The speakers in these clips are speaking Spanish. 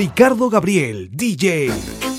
Ricardo Gabriel, DJ.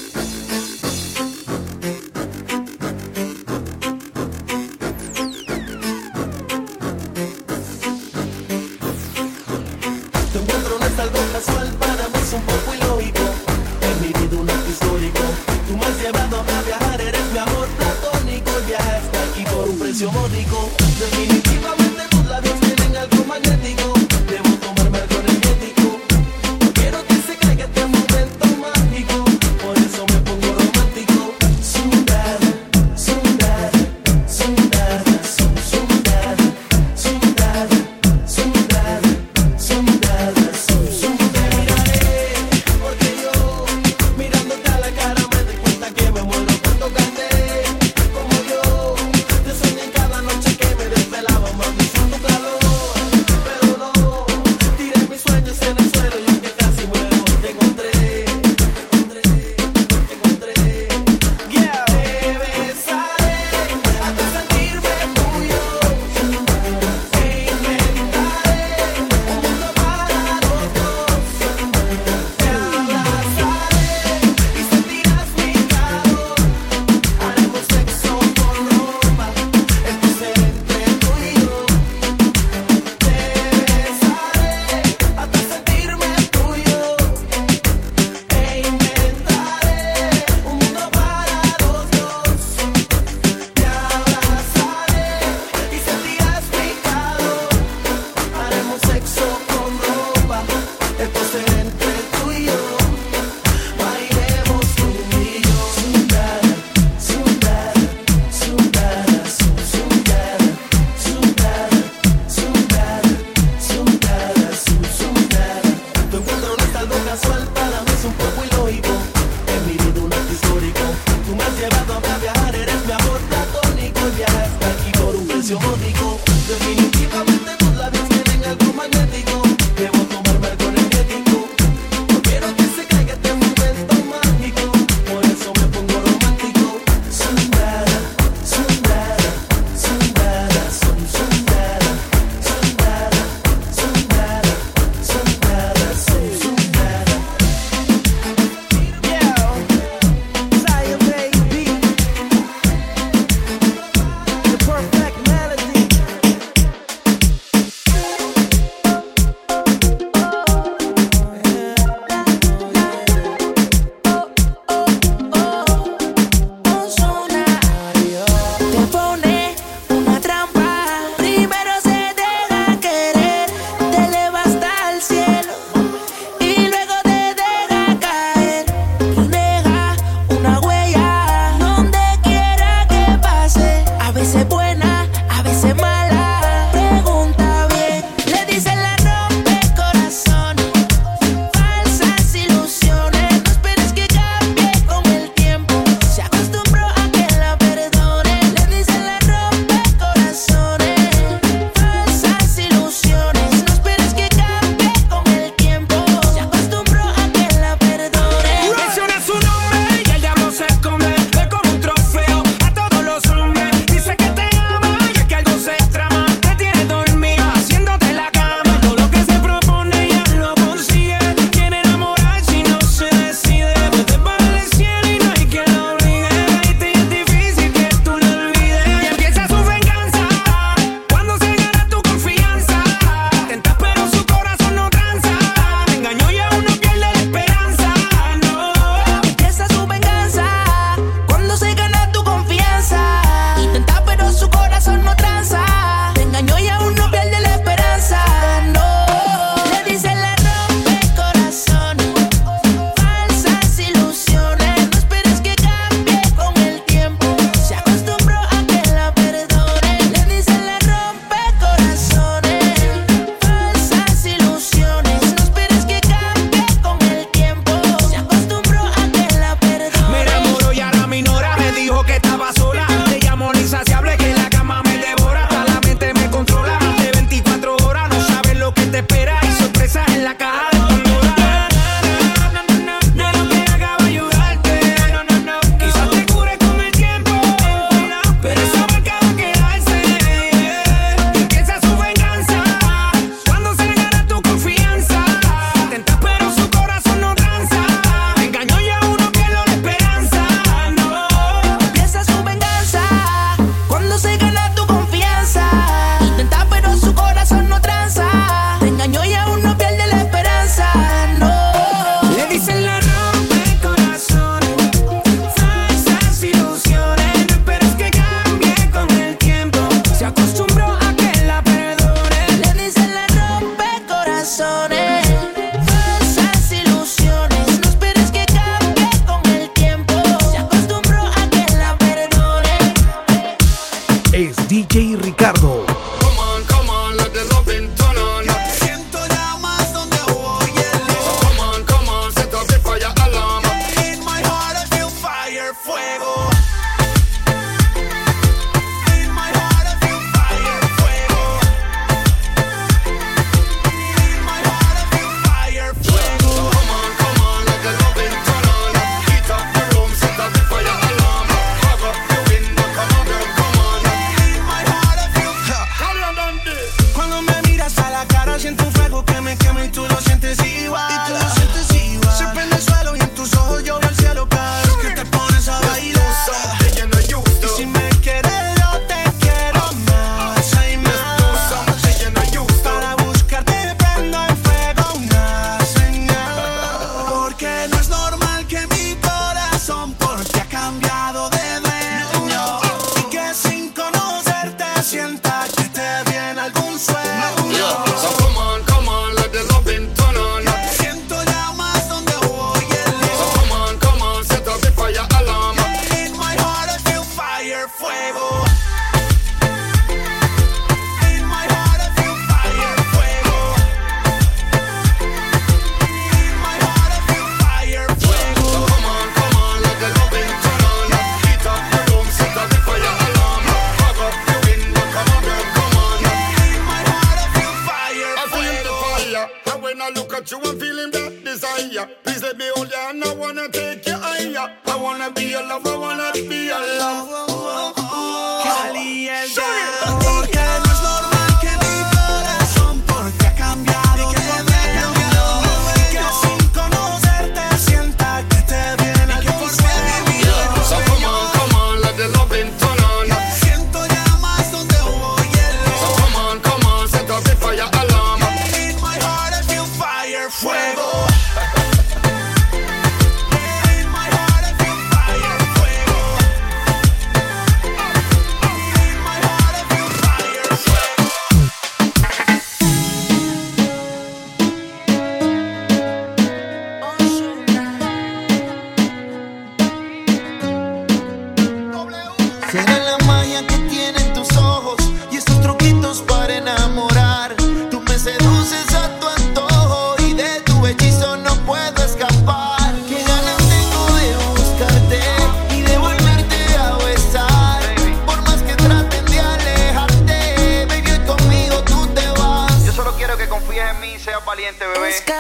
i wanna be a lover.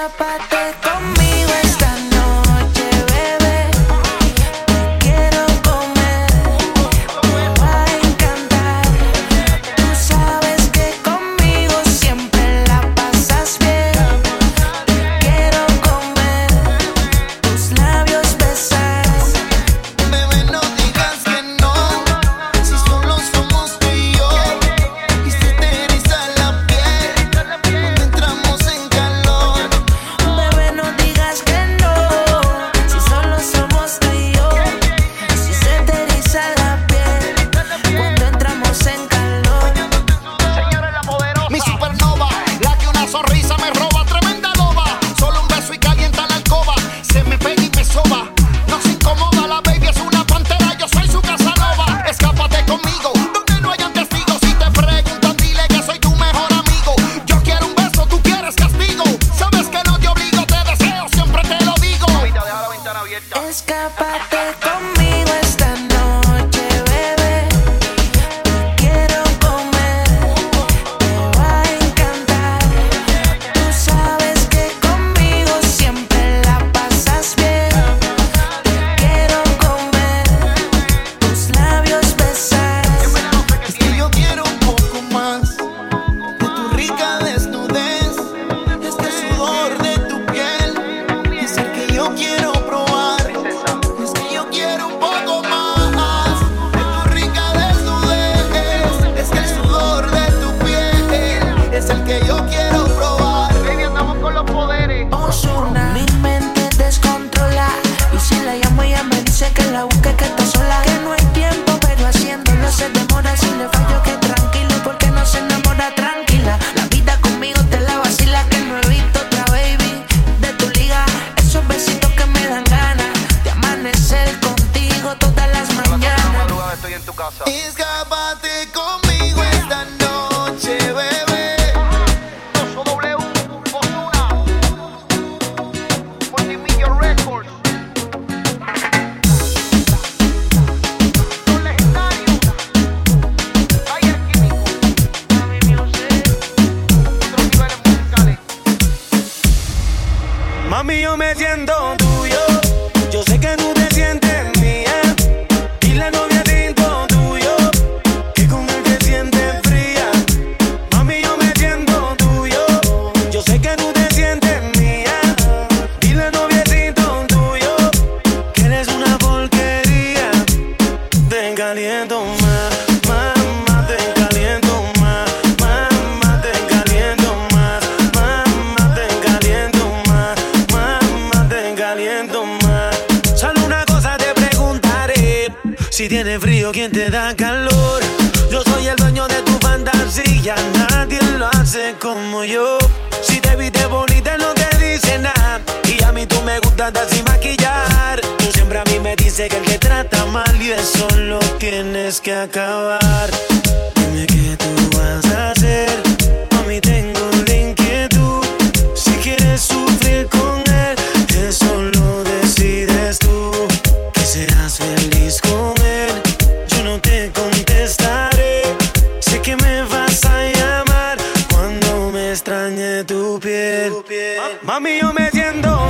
Bebé. yo. Si te viste bonita no te dice nada. Y a mí tú me gustas así maquillar. Tú siempre a mí me dices que el que trata mal y eso lo tienes que acabar. Mami, yo me siento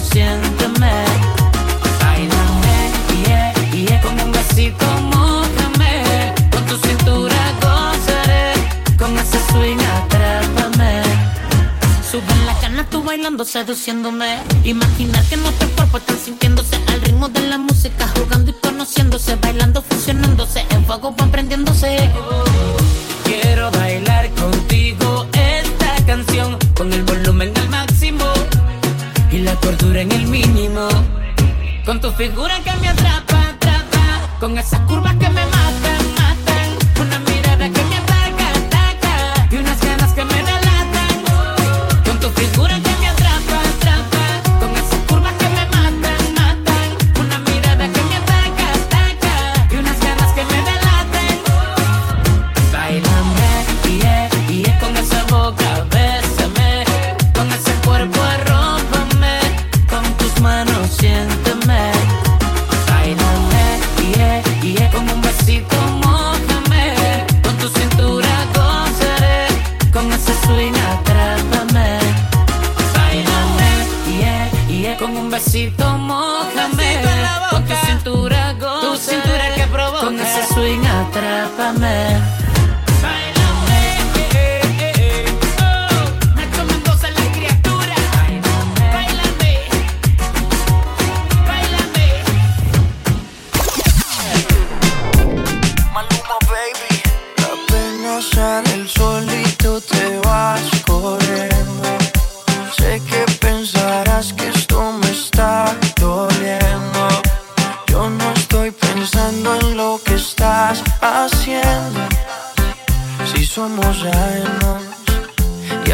consiénteme. Bailame, yeah, yeah, con un besito, mojame. Con tu cintura gozaré, con ese swing atrápame. Suben la cana, tú bailando, seduciéndome. Imaginar que nuestro cuerpo están sintiéndose al ritmo de la música, jugando y conociéndose, bailando, fusionándose, en fuego van prendiéndose. Quiero bailar contigo esta canción con el Dura en el mínimo. Con tu figura que me atrapa, atrapa. Con esas curvas que me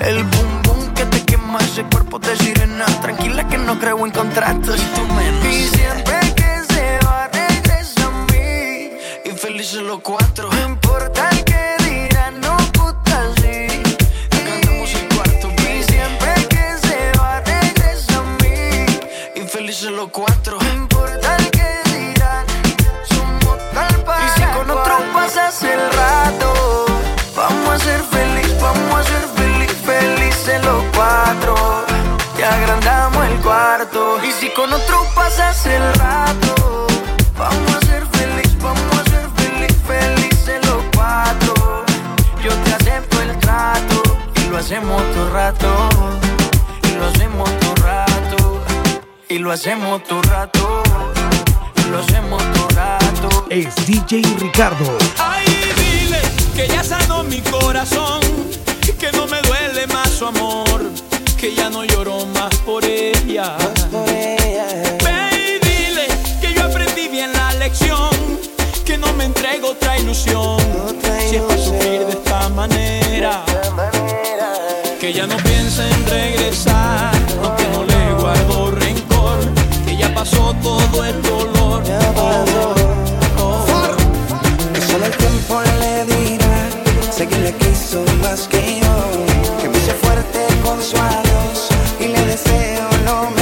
el boom boom que te quema ese cuerpo de sirena. Tranquila que no creo en contratos. Y tú menos. Y siempre que se va, regresa a mí. Y felices los cuatro. Cuarto. Y si con otro pasas el rato, vamos a ser feliz, vamos a ser feliz, felices los cuatro. Yo te acepto el trato y lo hacemos todo rato. Y lo hacemos todo rato. Y lo hacemos todo rato. Y lo hacemos todo rato. Es DJ Ricardo. Ay, dile que ya sanó mi corazón, que no me duele más su amor, que ya no lloro más por ella. Ve y dile que yo aprendí bien la lección, que no me entrego otra ilusión, si es para sufrir de esta manera, que ya no piensa en regresar, aunque no le guardo rencor, que ya pasó todo el dolor. Oh, oh. Que solo el tiempo Que le quiso más que yo Que me hice fuerte con su adiós Y le deseo lo mejor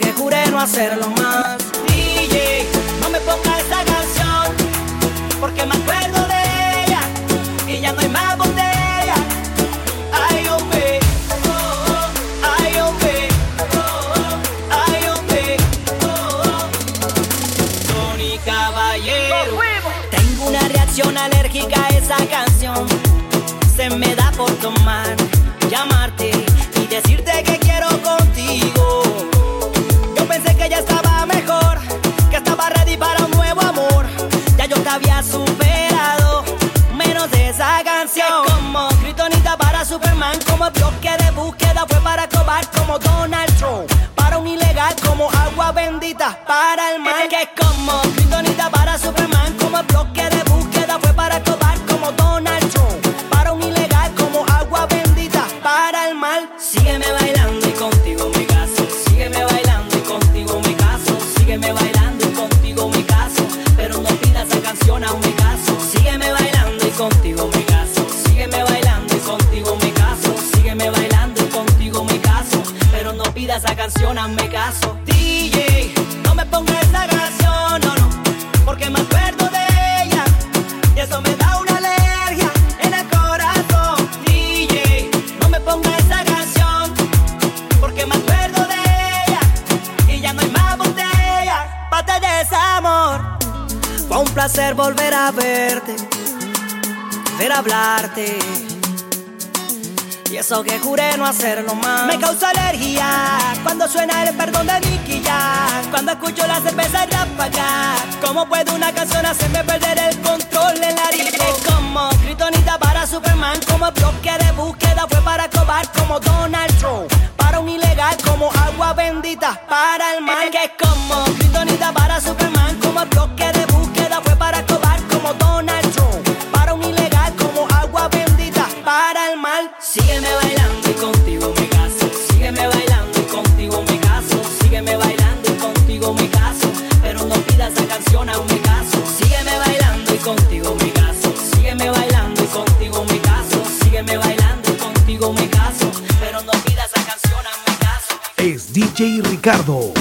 Que juré no hacerlo más. DJ, no me pongas esa canción, porque me acuerdo de ella y ya no hay más botella. Ay, hombre, oh, oh, ay, hombre, oh, oh, ay, hombre, oh, oh. Tony Caballero. Tengo una reacción alérgica a esa canción. Se me da por tomar, Como bloque de búsqueda fue para cobar como Donald Trump. Para un ilegal como agua bendita para el mal. Que es como Kryptonita para Superman, como bloque Y eso que juré no hacerlo más. Me causa alergia cuando suena el perdón de Nicky Jam. Cuando escucho la cerveza ráfaga. ¿Cómo puede una canción hacerme perder el control en la? Es como Kryptonita para Superman. Como bloque de búsqueda fue para cobar como Donald Trump. Para un ilegal como agua bendita para el mal. Que es como Kryptonita para Superman. Como bloque de búsqueda Sígueme bailando y contigo me caso. Sígueme bailando y contigo me caso. Sígueme bailando y contigo me caso. Pero no pidas esa canción a un me caso. Sígueme bailando y contigo me caso. Sígueme bailando y contigo me caso. Sígueme bailando y contigo me caso. Pero no pidas esa canción a un me caso. Es DJ Ricardo.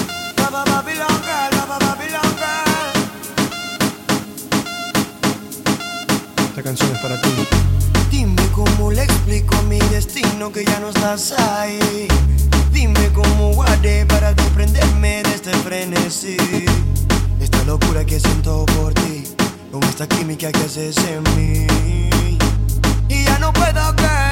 Esta canción es para ti. Dime cómo le explico mi destino que ya no estás ahí. Dime cómo guardé para desprenderme de este frenesí. Esta locura que siento por ti, con esta química que haces en mí. Y ya no puedo caer,